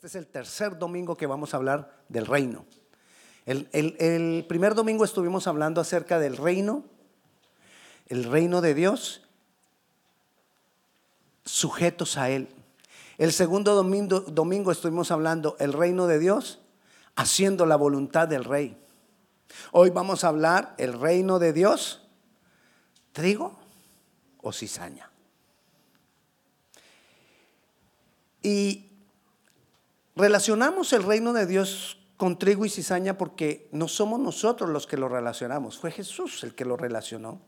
Este es el tercer domingo que vamos a hablar del reino. El, primer domingo estuvimos hablando acerca del reino, el reino de Dios, sujetos a Él. El segundo domingo, domingo estuvimos hablando el reino de Dios, haciendo la voluntad del rey. Hoy vamos a hablar el reino de Dios, trigo o cizaña. Y relacionamos el reino de Dios con trigo y cizaña porque no somos nosotros los que lo relacionamos, fue Jesús el que lo relacionó.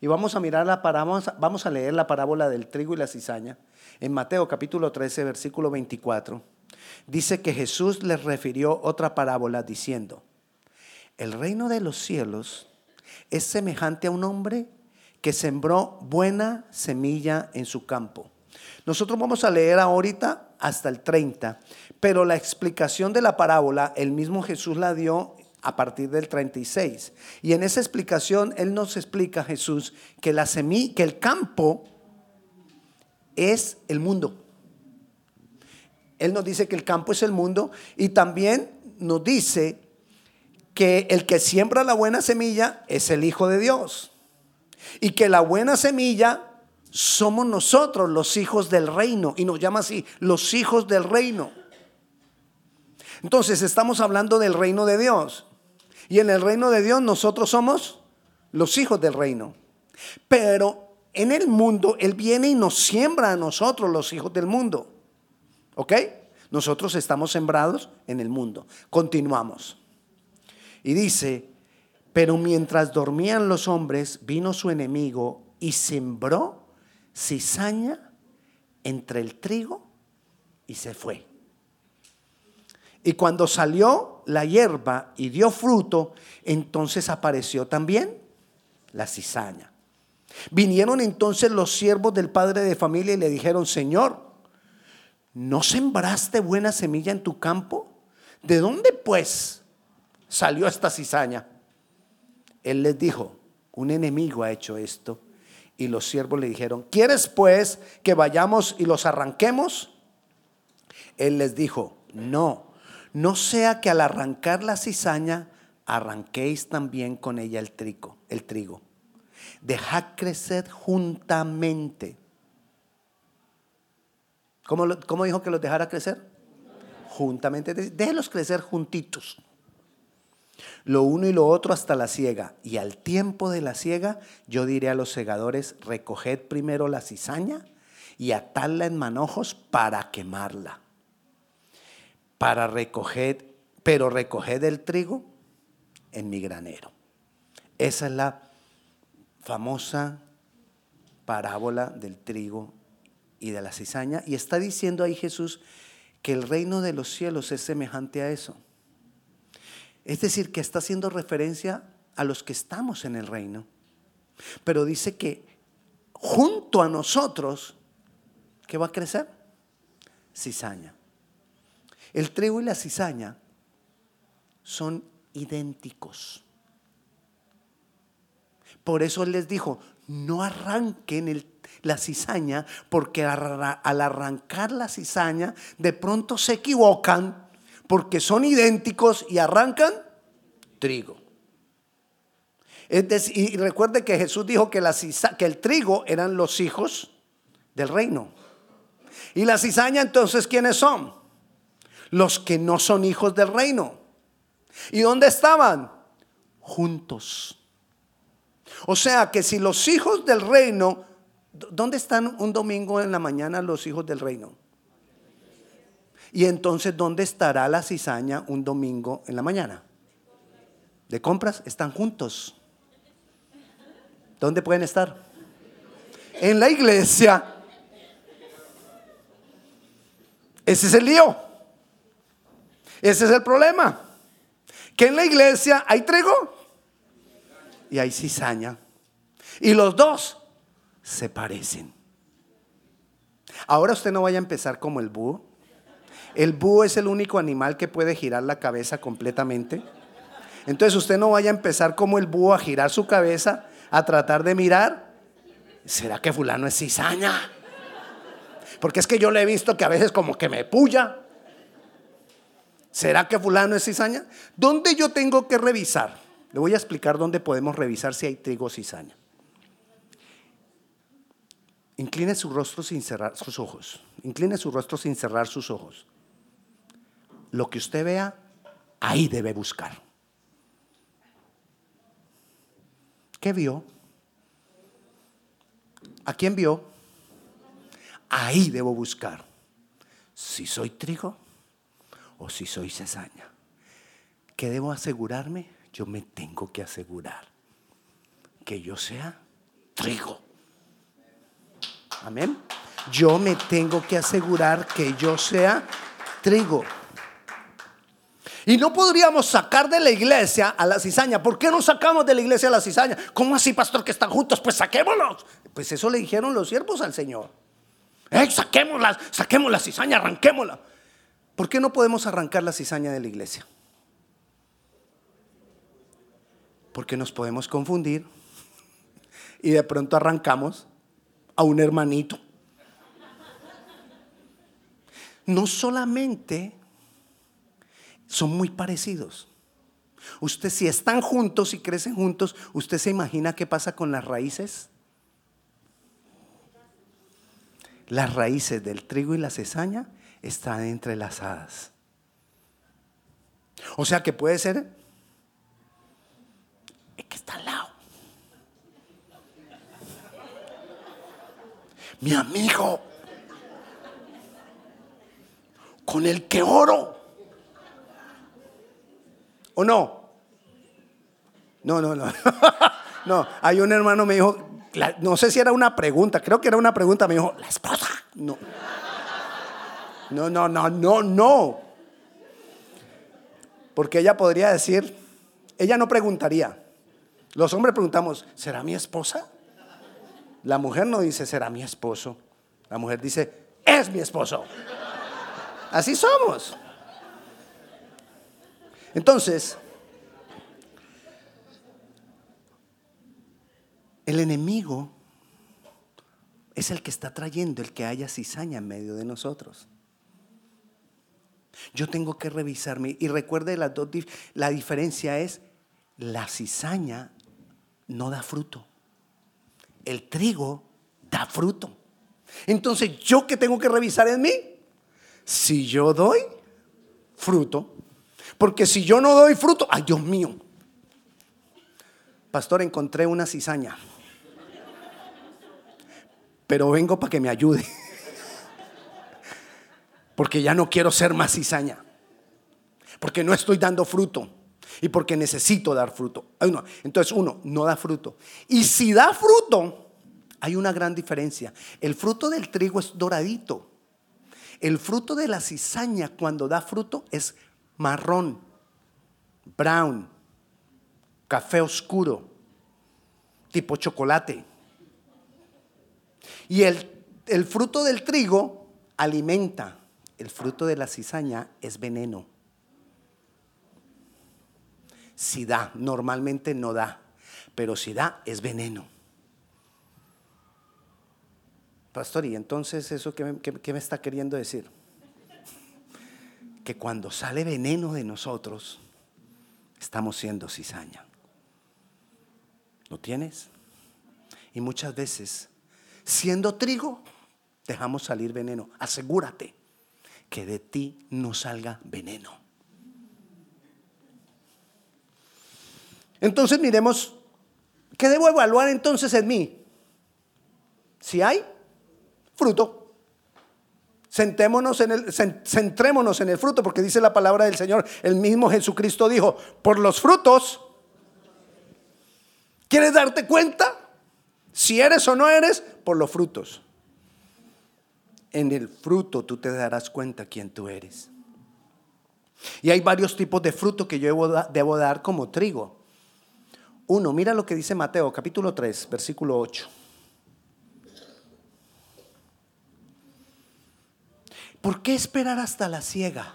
Y vamos a mirar la parábola, vamos a leer la parábola del trigo y la cizaña en Mateo capítulo 13, versículo 24. Dice que Jesús les refirió otra parábola diciendo, el reino de los cielos es semejante a un hombre que sembró buena semilla en su campo. Nosotros vamos a leer ahorita hasta el 30, pero la explicación de la parábola, el mismo Jesús la dio a partir del 36. Y en esa explicación, Él nos explica, Jesús, que, la semilla, que el campo es el mundo. Él nos dice que el campo es el mundo y también nos dice que el que siembra la buena semilla es el Hijo de Dios. Y que la buena semilla somos nosotros los hijos del reino. Y nos llama así, los hijos del reino. Entonces estamos hablando del reino de Dios. Y en el reino de Dios nosotros somos los hijos del reino. Pero en el mundo Él viene y nos siembra a nosotros los hijos del mundo. ¿Ok? Nosotros estamos sembrados en el mundo. Continuamos. Y dice, pero mientras dormían los hombres, vino su enemigo y sembró cizaña entre el trigo y se fue. Y cuando salió la hierba y dio fruto, entonces apareció también la cizaña. Vinieron entonces los siervos del padre de familia y le dijeron, Señor, ¿no sembraste buena semilla en tu campo? ¿De dónde pues salió esta cizaña? Él les dijo, un enemigo ha hecho esto. Y los siervos le dijeron, ¿quieres pues que vayamos y los arranquemos? Él les dijo, no no sea que al arrancar la cizaña arranquéis también con ella el trigo, el trigo. Dejad crecer juntamente. ¿Cómo, ¿Cómo, dijo que los dejara crecer? Juntamente. Déjenlos crecer juntitos. Lo uno y lo otro hasta la siega. Y al tiempo de la siega, yo diré a los segadores: recoged primero la cizaña y atadla en manojos para quemarla para recoger, pero recoged el trigo en mi granero. Esa es la famosa parábola del trigo y de la cizaña. Y está diciendo ahí Jesús que el reino de los cielos es semejante a eso. Es decir, que está haciendo referencia a los que estamos en el reino. Pero dice que junto a nosotros, ¿qué va a crecer? Cizaña. El trigo y la cizaña son idénticos. Por eso les dijo, no arranquen la cizaña, porque al arrancar la cizaña, de pronto se equivocan, porque son idénticos y arrancan trigo. y recuerde que Jesús dijo que, que el trigo eran los hijos del reino. Y la cizaña entonces, ¿quiénes son? los que no son hijos del reino. ¿Y dónde estaban? Juntos. O sea que si los hijos del reino, ¿dónde están un domingo en la mañana los hijos del reino? Y entonces, ¿dónde estará la cizaña un domingo en la mañana? De compras, están juntos. ¿Dónde pueden estar? En la iglesia. Ese es el lío. Ese es el problema. Que en la iglesia hay trigo y hay cizaña. Y los dos se parecen. Ahora usted no vaya a empezar como el búho. El búho es el único animal que puede girar la cabeza completamente. Entonces usted no vaya a empezar como el búho a girar su cabeza, a tratar de mirar. ¿Será que fulano es cizaña? Porque es que yo le he visto que a veces como que me puya. ¿Será que fulano es cizaña? ¿Dónde yo tengo que revisar? Le voy a explicar dónde podemos revisar si hay trigo o cizaña. Incline su rostro sin cerrar sus ojos. Incline su rostro sin cerrar sus ojos. Lo que usted vea, ahí debe buscar. ¿Qué vio? ¿A quién vio? Ahí debo buscar. Si soy trigo o si soy cesaña. ¿Qué debo asegurarme? Yo me tengo que asegurar que yo sea trigo. Amén. Yo me tengo que asegurar que yo sea trigo. Y no podríamos sacar de la iglesia a la cizaña. ¿Por qué no sacamos de la iglesia a la cizaña? ¿Cómo así, pastor, que están juntos? Pues saquémoslos. Pues eso le dijeron los siervos al Señor. ¡Eh, saquémosla, saquemos la cizaña, arranquémosla! ¿Por qué no podemos arrancar la cizaña de la iglesia? Porque nos podemos confundir y de pronto arrancamos a un hermanito. No solamente son muy parecidos. Usted si están juntos y crecen juntos, ¿usted se imagina qué pasa con las raíces? Las raíces del trigo y la cesaña están entrelazadas. O sea que puede ser es que está al lado. Mi amigo con el que oro. ¿O no? No, no, no. no, hay un hermano me dijo, no sé si era una pregunta, creo que era una pregunta, me dijo, la esposa. No. No, no, no, no, no. Porque ella podría decir, ella no preguntaría. Los hombres preguntamos, ¿será mi esposa? La mujer no dice, ¿será mi esposo? La mujer dice, es mi esposo. Así somos. Entonces, el enemigo es el que está trayendo el que haya cizaña en medio de nosotros. Yo tengo que revisarme y recuerde la, diferencia es la cizaña no da fruto. El trigo da fruto. Entonces, ¿yo qué tengo que revisar en mí? Si yo doy fruto, porque si yo no doy fruto, ay Dios mío, pastor, encontré una cizaña, pero vengo para que me ayude, porque ya no quiero ser más cizaña, porque no estoy dando fruto y porque necesito dar fruto. Entonces uno no da fruto. Y si da fruto, hay una gran diferencia. El fruto del trigo es doradito. El fruto de la cizaña cuando da fruto es marrón, brown, café oscuro, tipo chocolate. Y el, el fruto del trigo alimenta, el fruto de la cizaña es veneno. Si da, normalmente no da, pero si da es veneno. Pastor, ¿y entonces eso qué me está queriendo decir? Que cuando sale veneno de nosotros, estamos siendo cizaña. ¿Lo tienes? Y muchas veces, siendo trigo, dejamos salir veneno. Asegúrate que de ti no salga veneno. Entonces miremos, ¿qué debo evaluar entonces en mí? Si hay fruto. En el, centrémonos en el fruto, porque dice la palabra del Señor, el mismo Jesucristo dijo, por los frutos, ¿quieres darte cuenta? Si eres o no eres, por los frutos. En el fruto tú te darás cuenta quién tú eres. Y hay varios tipos de fruto que yo debo, debo dar como trigo. Uno, mira lo que dice Mateo capítulo 3, versículo 8. ¿Por qué esperar hasta la ciega?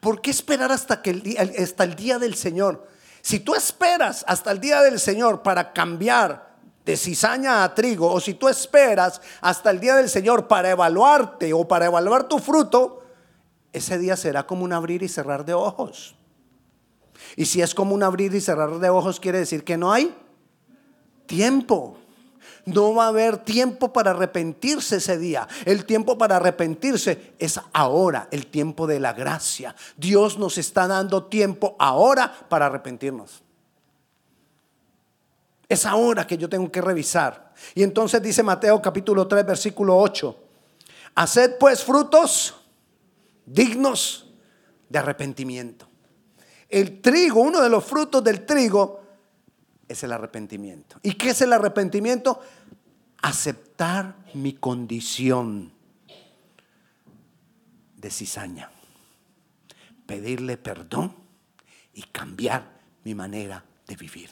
¿Por qué esperar hasta, que el día, hasta el día del Señor? Si tú esperas hasta el día del Señor para cambiar de cizaña a trigo, o si tú esperas hasta el día del Señor para evaluarte o para evaluar tu fruto, ese día será como un abrir y cerrar de ojos. Y si es como un abrir y cerrar de ojos, quiere decir que no hay tiempo. No va a haber tiempo para arrepentirse ese día. El tiempo para arrepentirse es ahora, el tiempo de la gracia. Dios nos está dando tiempo ahora para arrepentirnos. Es ahora que yo tengo que revisar. Y entonces dice Mateo capítulo 3, versículo 8. Haced pues frutos dignos de arrepentimiento. El trigo, uno de los frutos del trigo es el arrepentimiento. ¿Y qué es el arrepentimiento? Aceptar mi condición de cizaña, pedirle perdón y cambiar mi manera de vivir.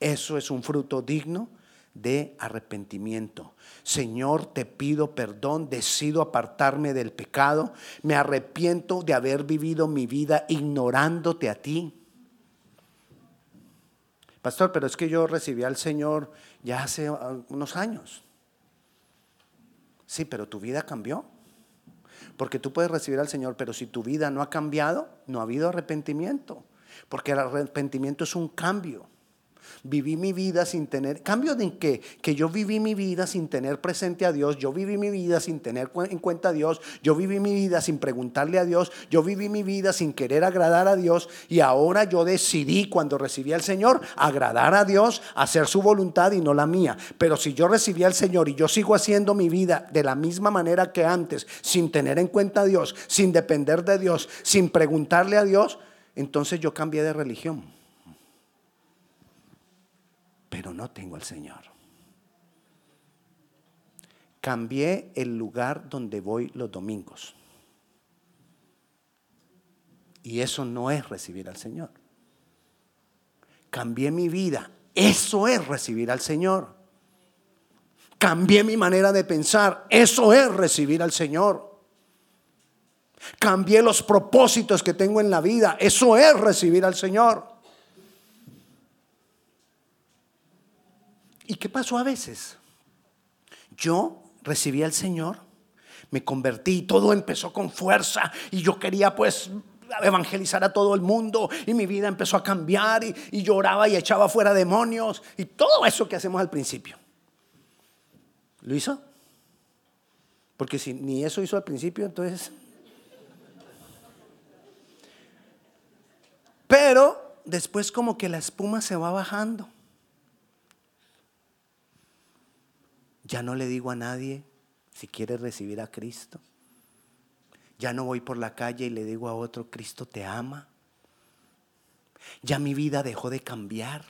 Eso es un fruto digno de arrepentimiento. Señor, te pido perdón, decido apartarme del pecado, me arrepiento de haber vivido mi vida ignorándote a ti. Pastor, pero es que yo recibí al Señor ya hace unos años. Sí, pero tu vida cambió. Porque tú puedes recibir al Señor, pero si tu vida no ha cambiado, no ha habido arrepentimiento. Porque el arrepentimiento es un cambio. Viví mi vida sin tener, cambio de qué? Que yo viví mi vida sin tener presente a Dios, yo viví mi vida sin tener en cuenta a Dios, yo viví mi vida sin preguntarle a Dios, yo viví mi vida sin querer agradar a Dios y ahora yo decidí cuando recibí al Señor agradar a Dios, hacer su voluntad y no la mía. Pero si yo recibí al Señor y yo sigo haciendo mi vida de la misma manera que antes, sin tener en cuenta a Dios, sin depender de Dios, sin preguntarle a Dios, entonces yo cambié de religión pero no tengo al Señor. Cambié el lugar donde voy los domingos. Y eso no es recibir al Señor. Cambié mi vida. Eso es recibir al Señor. Cambié mi manera de pensar. Eso es recibir al Señor. Cambié los propósitos que tengo en la vida. Eso es recibir al Señor. ¿Y qué pasó a veces? Yo recibí al Señor, me convertí, todo empezó con fuerza y yo quería pues evangelizar a todo el mundo y mi vida empezó a cambiar y, lloraba y echaba fuera demonios y todo eso que hacemos al principio. ¿Lo hizo? Porque si ni eso hizo al principio, entonces... Pero después como que la espuma se va bajando. Ya no le digo a nadie si quiere recibir a Cristo. Ya no voy por la calle y le digo a otro, Cristo te ama. Ya mi vida dejó de cambiar.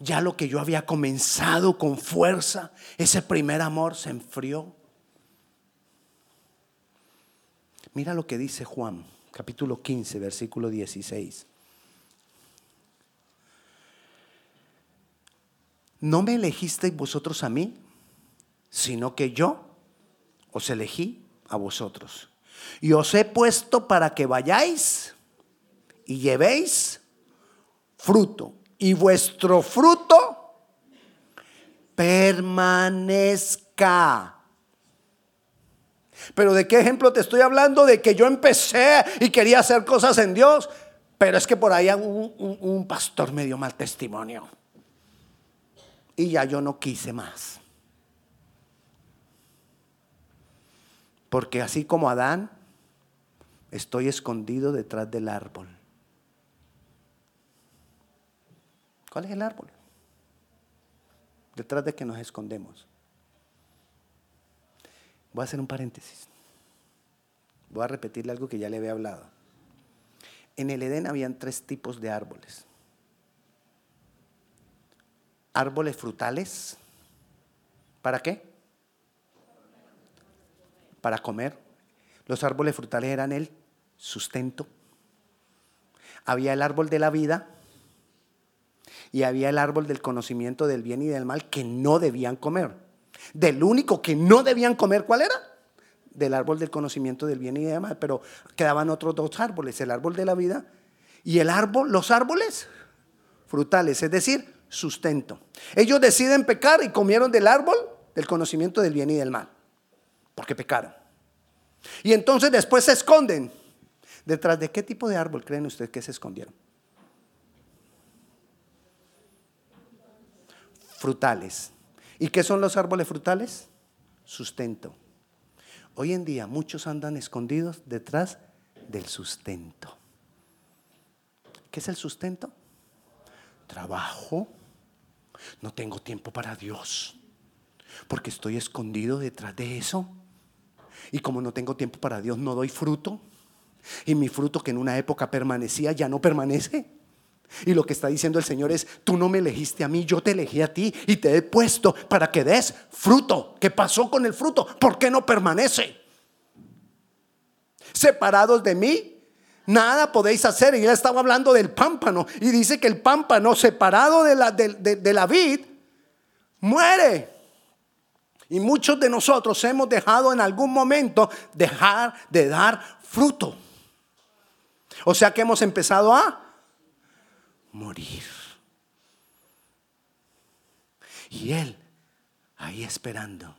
Ya lo que yo había comenzado con fuerza, ese primer amor se enfrió. Mira lo que dice Juan, capítulo 15, versículo 16. No me elegisteis vosotros a mí, sino que yo os elegí a vosotros. Y os he puesto para que vayáis y llevéis fruto. Y vuestro fruto permanezca. Pero ¿de qué ejemplo te estoy hablando? De que yo empecé y quería hacer cosas en Dios, pero es que por ahí un, pastor me dio mal testimonio y ya yo no quise más. Porque así como Adán, estoy escondido detrás del árbol. ¿Cuál es el árbol? Detrás de que nos escondemos. Voy a hacer un paréntesis. Voy a repetirle algo que ya le había hablado. En el Edén habían tres tipos de árboles árboles frutales. ¿Para qué? Para comer. Los árboles frutales eran el sustento. Había el árbol de la vida y había el árbol del conocimiento del bien y del mal que no debían comer. Del único que no debían comer, ¿cuál era? Del árbol del conocimiento del bien y del mal. Pero quedaban otros dos árboles, el árbol de la vida y el árbol, los árboles frutales, es decir, sustento. Ellos deciden pecar y comieron del árbol del conocimiento del bien y del mal, porque pecaron. Y entonces después se esconden. ¿Detrás de qué tipo de árbol creen ustedes que se escondieron? Frutales. ¿Y qué son los árboles frutales? Sustento. Hoy en día muchos andan escondidos detrás del sustento. ¿Qué es el sustento? Trabajo. No tengo tiempo para Dios. Porque estoy escondido detrás de eso. Y como no tengo tiempo para Dios, no doy fruto. Y mi fruto que en una época permanecía ya no permanece. Y lo que está diciendo el Señor es, tú no me elegiste a mí, yo te elegí a ti y te he puesto para que des fruto. ¿Qué pasó con el fruto? ¿Por qué no permanece? Separados de mí, nada podéis hacer. Y él estaba hablando del pámpano y dice que el pámpano separado de la, de la vid muere. Y muchos de nosotros hemos dejado en algún momento dejar de dar fruto. O sea que hemos empezado a morir. Y Él, ahí esperando,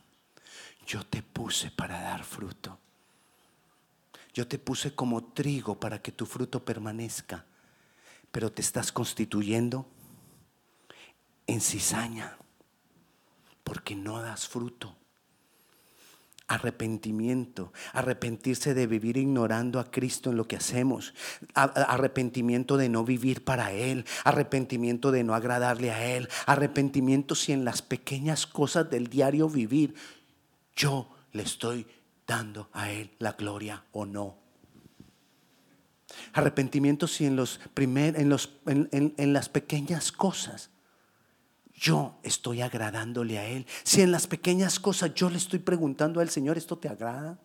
yo te puse para dar fruto. Yo te puse como trigo para que tu fruto permanezca, pero te estás constituyendo en cizaña porque no das fruto. Arrepentimiento, arrepentirse de vivir ignorando a Cristo en lo que hacemos, arrepentimiento de no vivir para Él, arrepentimiento de no agradarle a Él, arrepentimiento si en las pequeñas cosas del diario vivir yo le estoy dando a Él la gloria o no. Arrepentimiento si en, los primer, en, los, en las pequeñas cosas yo estoy agradándole a Él. Si en las pequeñas cosas yo le estoy preguntando al Señor, ¿esto te agrada?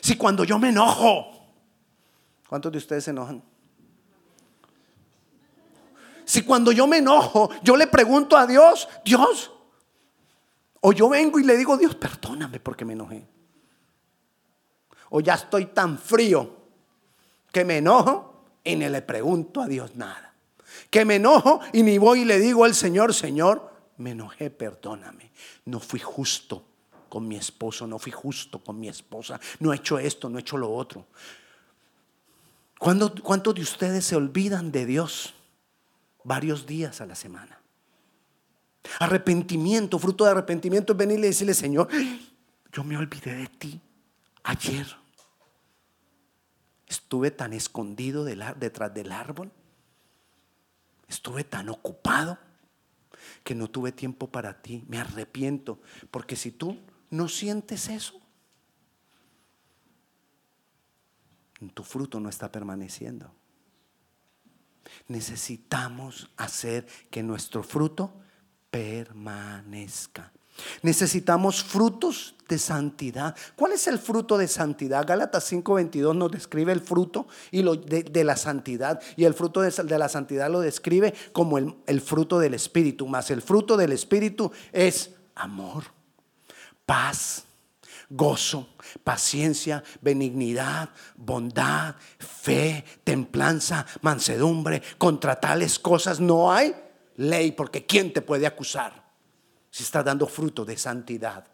Si cuando yo me enojo, ¿cuántos de ustedes se enojan? Si cuando yo me enojo, yo le pregunto a Dios, Dios, o yo vengo y le digo, Dios, perdóname porque me enojé. O ya estoy tan frío que me enojo y ni le pregunto a Dios nada que me enojo y ni voy y le digo al Señor, Señor, me enojé, perdóname. No fui justo con mi esposo, no fui justo con mi esposa, no he hecho esto, no he hecho lo otro. ¿Cuántos de ustedes se olvidan de Dios varios días a la semana? Arrepentimiento, fruto de arrepentimiento es venirle y decirle, Señor, yo me olvidé de ti ayer. Estuve tan escondido detrás del árbol Estuve tan ocupado que no tuve tiempo para ti. Me arrepiento. Porque si tú no sientes eso, tu fruto no está permaneciendo. Necesitamos hacer que nuestro fruto permanezca. Necesitamos frutos de santidad. ¿Cuál es el fruto de santidad? Gálatas 5:22 nos describe el fruto y lo de, la santidad. Y el fruto de, la santidad lo describe como el, el fruto del Espíritu. Más el fruto del Espíritu es amor, paz, gozo, paciencia, benignidad, bondad, fe, templanza, mansedumbre. Contra tales cosas no hay ley, porque ¿quién te puede acusar? si está dando fruto de santidad.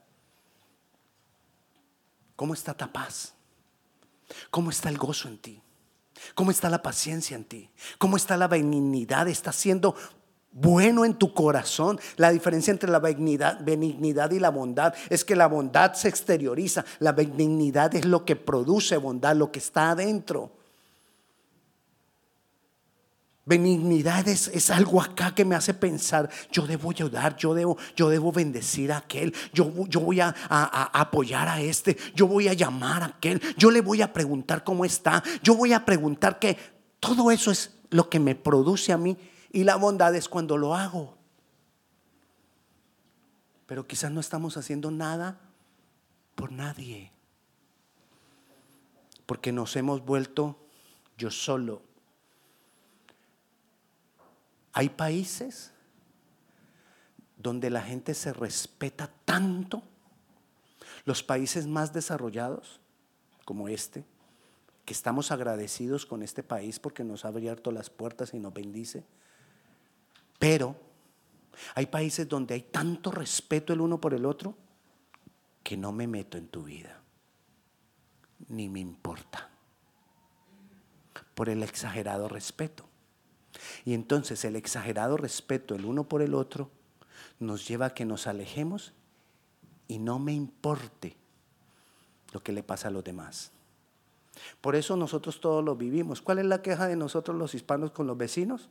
¿Cómo está tu paz? ¿Cómo está el gozo en ti? ¿Cómo está la paciencia en ti? ¿Cómo está la benignidad? ¿Está siendo bueno en tu corazón? La diferencia entre la benignidad, benignidad y la bondad es que la bondad se exterioriza. La benignidad es lo que produce bondad, lo que está adentro. Benignidad es, algo acá que me hace pensar, yo debo ayudar, yo debo, yo debo bendecir a aquel, yo, yo voy a, apoyar a este, yo voy a llamar a aquel, yo le voy a preguntar cómo está, yo voy a preguntar que todo eso es lo que me produce a mí y la bondad es cuando lo hago. Pero quizás no estamos haciendo nada por nadie, porque nos hemos vuelto yo solo hay países donde la gente se respeta tanto, los países más desarrollados, como este, que estamos agradecidos con este país porque nos ha abierto las puertas y nos bendice, pero hay países donde hay tanto respeto el uno por el otro que no me meto en tu vida. ni me importa. Por el exagerado respeto. Y entonces el exagerado respeto el uno por el otro nos lleva a que nos alejemos y no me importe lo que le pasa a los demás. Por eso nosotros todos lo vivimos. ¿Cuál es la queja de nosotros los hispanos con los vecinos?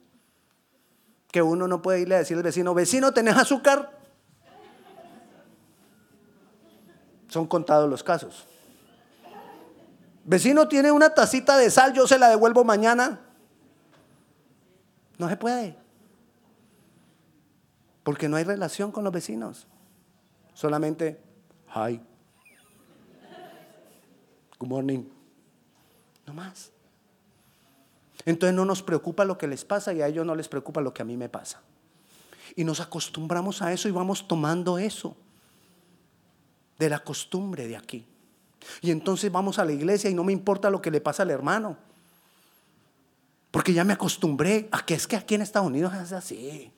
Que uno no puede irle a decir al vecino, vecino, ¿tenés azúcar? Son contados los casos. Vecino tiene una tacita de sal, yo se la devuelvo mañana. No se puede. Porque no hay relación con los vecinos. Solamente, hi. Good morning. No más. Entonces no nos preocupa lo que les pasa y a ellos no les preocupa lo que a mí me pasa. Y nos acostumbramos a eso y vamos tomando eso de la costumbre de aquí. Y entonces vamos a la iglesia y no me importa lo que le pasa al hermano. Porque ya me acostumbré a que es que aquí en Estados Unidos es así.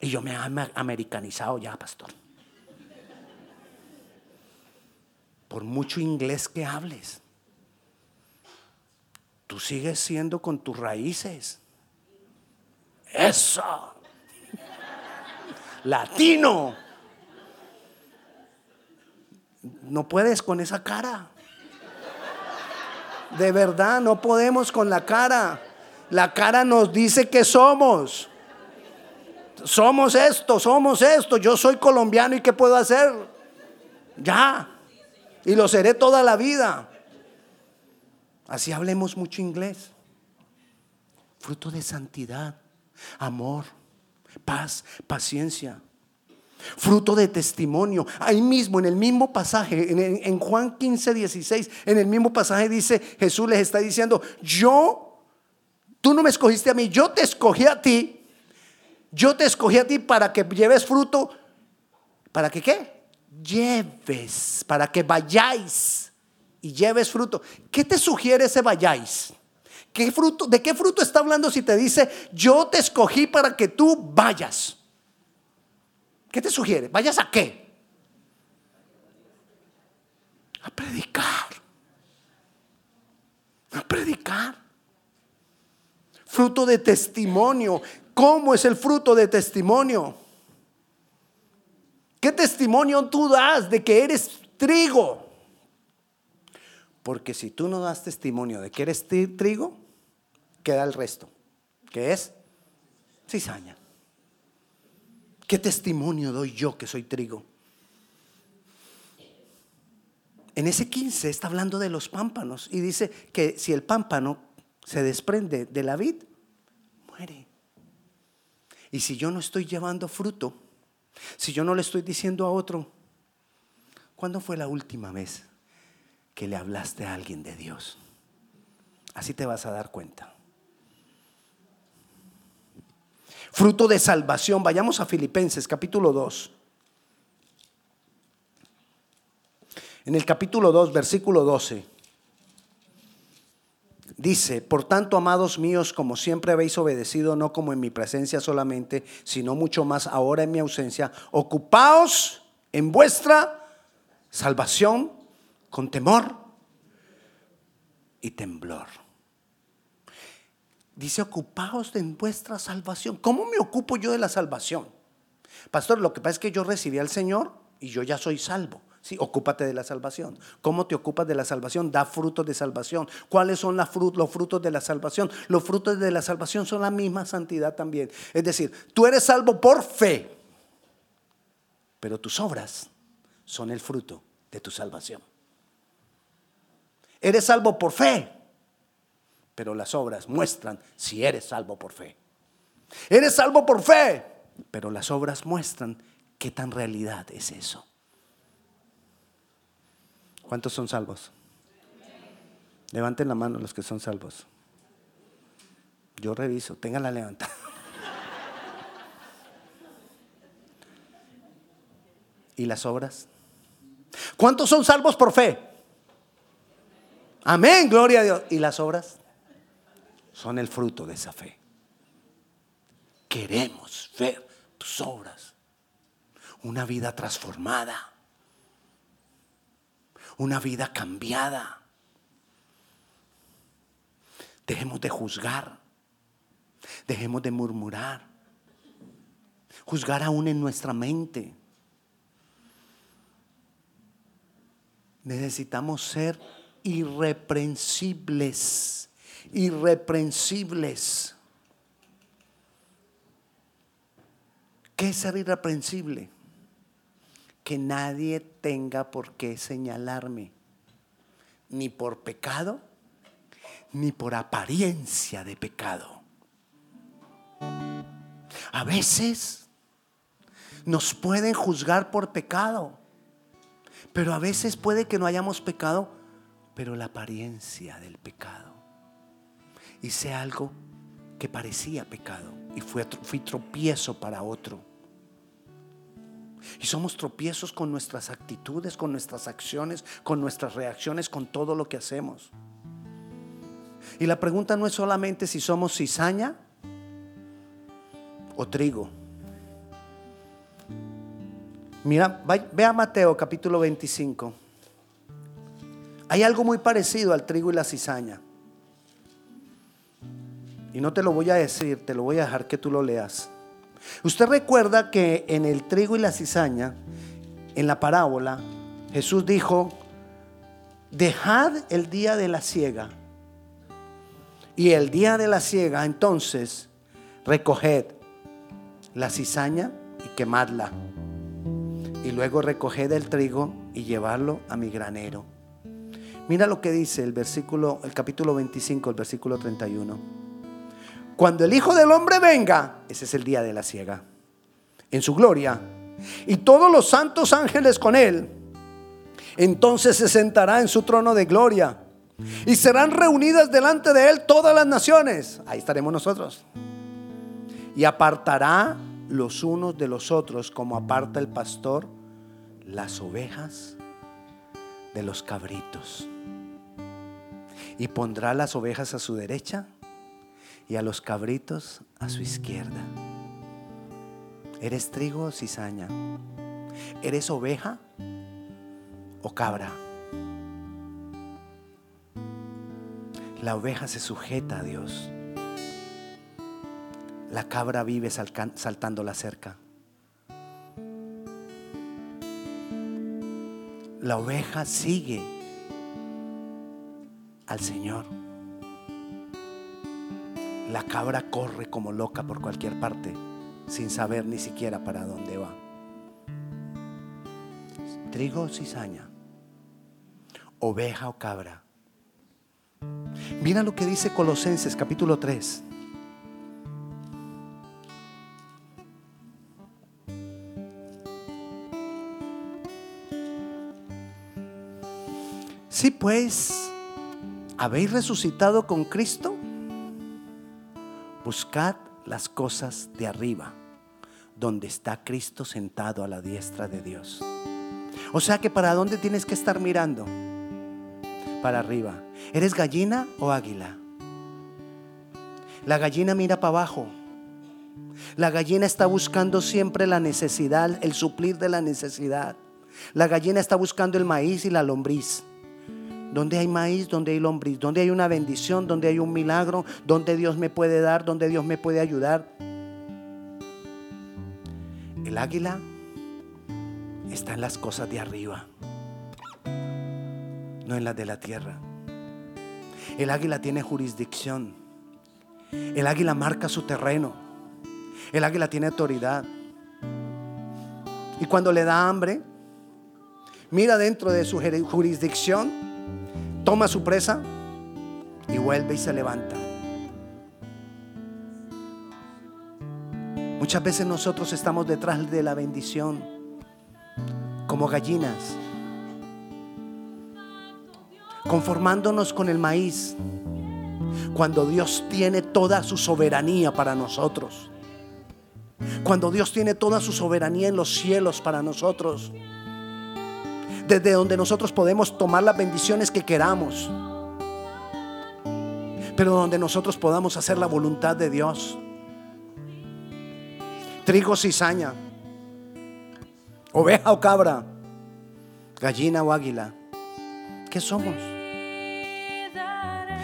Y yo me he americanizado ya, pastor. Por mucho inglés que hables, tú sigues siendo con tus raíces. Eso. Latino. No puedes con esa cara. De verdad, no podemos con la cara. La cara nos dice que somos. Somos esto, somos esto. Yo soy colombiano y ¿qué puedo hacer? Ya. Y lo seré toda la vida. Así hablemos mucho inglés. Fruto de santidad, amor, paz, paciencia, fruto de testimonio. Ahí mismo, en el mismo pasaje, en, Juan 15, 16, en el mismo pasaje dice, Jesús les está diciendo, yo, tú no me escogiste a mí, yo te escogí a ti, yo te escogí a ti para que lleves fruto, para que qué? Lleves, para que vayáis y lleves fruto. ¿Qué te sugiere ese vayáis? ¿Qué fruto, ¿De qué fruto está hablando si te dice, yo te escogí para que tú vayas? ¿Qué te sugiere? ¿Vayas a qué? A predicar. A predicar. Fruto de testimonio. ¿Cómo es el fruto de testimonio? ¿Qué testimonio tú das de que eres trigo? Porque si tú no das testimonio de que eres trigo, queda el resto, que es cizaña. ¿Qué testimonio doy yo que soy trigo? En ese 15 está hablando de los pámpanos y dice que si el pámpano se desprende de la vid, muere. Y si yo no estoy llevando fruto, si yo no le estoy diciendo a otro, ¿cuándo fue la última vez que le hablaste a alguien de Dios? Así te vas a dar cuenta. Fruto de salvación. Vayamos a Filipenses capítulo 2. En el capítulo 2, versículo 12. Dice, por tanto, amados míos, como siempre habéis obedecido, no como en mi presencia solamente, sino mucho más ahora en mi ausencia, ocupaos en vuestra salvación con temor y temblor dice, ocupaos de vuestra salvación. ¿Cómo me ocupo yo de la salvación? Pastor, lo que pasa es que yo recibí al Señor y yo ya soy salvo. Sí, ocúpate de la salvación. ¿Cómo te ocupas de la salvación? Da frutos de salvación. ¿Cuáles son los frutos de la salvación? Los frutos de la salvación son la misma santidad también. Es decir, tú eres salvo por fe, pero tus obras son el fruto de tu salvación. Eres salvo por fe, pero las obras muestran si eres salvo por fe. Eres salvo por fe, pero las obras muestran qué tan realidad es eso. ¿Cuántos son salvos? Levanten la mano los que son salvos. Yo reviso, tengan la levantada. ¿Y las obras? ¿Cuántos son salvos por fe? Amén, gloria a Dios. ¿Y las obras? Son el fruto de esa fe. Queremos ver tus obras, una vida transformada, una vida cambiada. Dejemos de juzgar. Dejemos de murmurar. Juzgar aún en nuestra mente. Necesitamos ser irreprensibles. Irreprensibles. ¿Qué es ser irreprensible? Que nadie tenga por qué señalarme, ni por pecado, ni por apariencia de pecado. A veces nos pueden juzgar por pecado, pero a veces puede que no hayamos pecado, pero la apariencia del pecado. Hice algo que parecía pecado y fui, fui tropiezo para otro. Y somos tropiezos con nuestras actitudes, con nuestras acciones, con nuestras reacciones, con todo lo que hacemos. Y la pregunta no es solamente si somos cizaña o trigo. Mira, ve a Mateo capítulo 25. Hay algo muy parecido al trigo y la cizaña. Y no te lo voy a decir, te lo voy a dejar que tú lo leas. Usted recuerda que en el trigo y la cizaña, en la parábola, Jesús dijo, dejad el día de la siega. Y el día de la siega, entonces, recoged la cizaña y quemadla. Y luego recoged el trigo y llevarlo a mi granero. Mira lo que dice el versículo, el capítulo 25, el versículo 31. Cuando el Hijo del Hombre venga, ese es el día de la ciega, en su gloria, y todos los santos ángeles con él, entonces se sentará en su trono de gloria. Y serán reunidas delante de él todas las naciones. Ahí estaremos nosotros. Y apartará los unos de los otros como aparta el pastor las ovejas de los cabritos. Y pondrá las ovejas a su derecha y a los cabritos a su izquierda. ¿Eres trigo o cizaña? ¿Eres oveja o cabra? La oveja se sujeta a Dios. La cabra vive saltando la cerca. La oveja sigue al Señor. La cabra corre como loca por cualquier parte sin saber ni siquiera para dónde va. Trigo o cizaña, oveja o cabra. Mira lo que dice Colosenses capítulo 3. Si pues habéis resucitado con Cristo, Buscad las cosas de arriba, donde está Cristo sentado a la diestra de Dios. O sea que para dónde tienes que estar mirando? Para arriba. ¿Eres gallina o águila? La gallina mira para abajo. La gallina está buscando siempre la necesidad, el suplir de la necesidad. La gallina está buscando el maíz y la lombriz. Donde hay maíz, donde hay lombriz, donde hay una bendición, donde hay un milagro, donde Dios me puede dar, donde Dios me puede ayudar. El águila está en las cosas de arriba, no en las de la tierra. El águila tiene jurisdicción. El águila marca su terreno. El águila tiene autoridad. Y cuando le da hambre, mira dentro de su jurisdicción toma su presa y vuelve y se levanta. Muchas veces nosotros estamos detrás de la bendición como gallinas, conformándonos con el maíz, cuando Dios tiene toda su soberanía para nosotros, cuando Dios tiene toda su soberanía en los cielos para nosotros desde donde nosotros podemos tomar las bendiciones que queramos, pero donde nosotros podamos hacer la voluntad de Dios. Trigo, cizaña, oveja o cabra, gallina o águila. ¿Qué somos?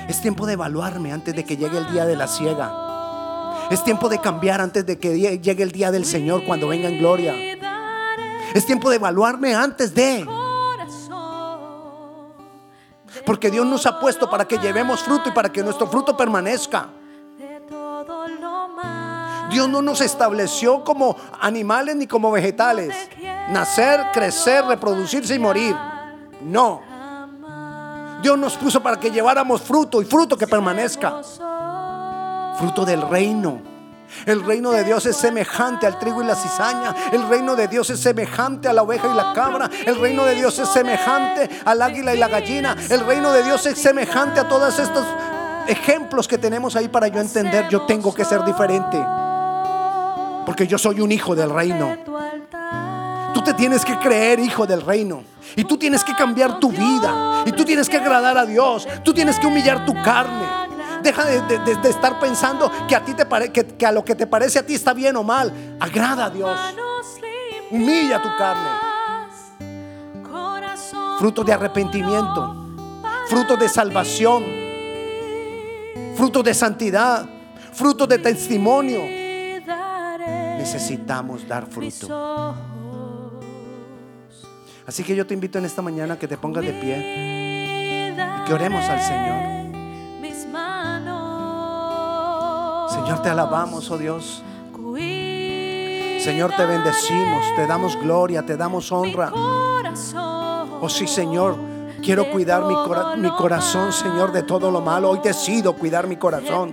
Es tiempo de evaluarme antes de que llegue el día de la ciega. Es tiempo de cambiar antes de que llegue el día del Señor cuando venga en gloria. Es tiempo de evaluarme antes de. Porque Dios nos ha puesto para que llevemos fruto y para que nuestro fruto permanezca. Dios no nos estableció como animales ni como vegetales. Nacer, crecer, reproducirse y morir. No. Dios nos puso para que lleváramos fruto y fruto que permanezca. Fruto del reino. El reino de Dios es semejante al trigo y la cizaña. El reino de Dios es semejante a la oveja y la cabra. El reino de Dios es semejante al águila y la gallina. El reino de Dios es semejante a todos estos ejemplos que tenemos ahí para yo entender. Yo tengo que ser diferente. Porque yo soy un hijo del reino. Tú te tienes que creer hijo del reino. Y tú tienes que cambiar tu vida. Y tú tienes que agradar a Dios. Tú tienes que humillar tu carne. Deja de, estar pensando que a ti te que, a lo que te parece a ti está bien o mal. Agrada a Dios. Humilla tu carne. Fruto de arrepentimiento. Fruto de salvación. Fruto de santidad. Fruto de testimonio. Necesitamos dar fruto. Así que yo te invito en esta mañana que te pongas de pie y que oremos al Señor. Señor, te alabamos, oh Dios. Señor, te bendecimos, te damos gloria, te damos honra. Oh sí, Señor, quiero cuidar mi, mi corazón, Señor, de todo lo malo. Hoy decido cuidar mi corazón.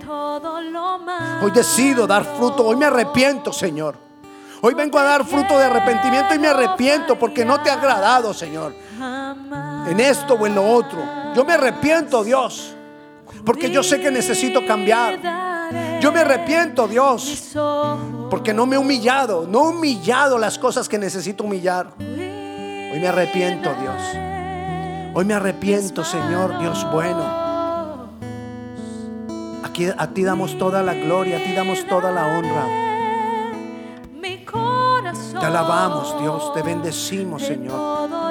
Hoy decido dar fruto. Hoy me arrepiento, Señor. Hoy vengo a dar fruto de arrepentimiento y me arrepiento porque no te ha agradado, Señor. En esto o en lo otro. Yo me arrepiento, Dios. Porque yo sé que necesito cambiar. Yo me arrepiento, Dios, porque no me he humillado, no he humillado las cosas que necesito humillar. Hoy me arrepiento, Dios. Hoy me arrepiento, Señor, Dios bueno. Aquí a ti damos toda la gloria, a ti damos toda la honra. Te alabamos, Dios, te bendecimos, Señor.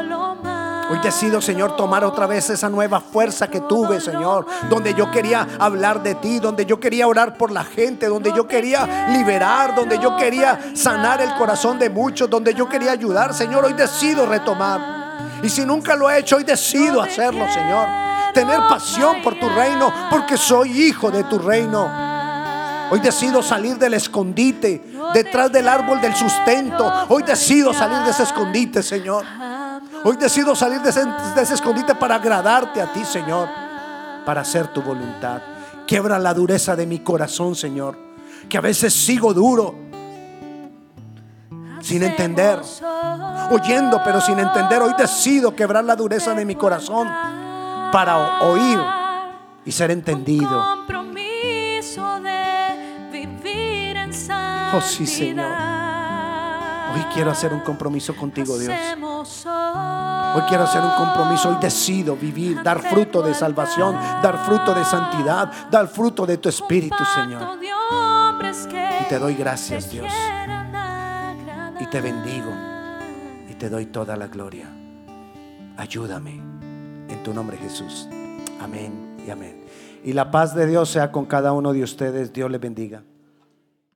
Hoy decido, Señor, tomar otra vez esa nueva fuerza que tuve, Señor. Donde yo quería hablar de ti, donde yo quería orar por la gente, donde yo quería liberar, donde yo quería sanar el corazón de muchos, donde yo quería ayudar, Señor. Hoy decido retomar. Y si nunca lo he hecho, hoy decido hacerlo, Señor. Tener pasión por tu reino, porque soy hijo de tu reino. Hoy decido salir del escondite, detrás del árbol del sustento. Hoy decido salir de ese escondite, Señor. Hoy decido salir de ese, escondite para agradarte a ti, Señor, para hacer tu voluntad. Quiebra la dureza de mi corazón, Señor, que a veces sigo duro, sin entender, oyendo pero sin entender. Hoy decido quebrar la dureza de mi corazón para oír y ser entendido. Oh sí, Señor. Hoy quiero hacer un compromiso contigo, Dios. Hoy quiero hacer un compromiso. Hoy decido vivir, dar fruto de salvación, dar fruto de santidad, dar fruto de tu Espíritu, Señor. Y te doy gracias, Dios. Y te bendigo. Y te doy toda la gloria. Ayúdame. En tu nombre, Jesús. Amén y amén. Y la paz de Dios sea con cada uno de ustedes. Dios les bendiga.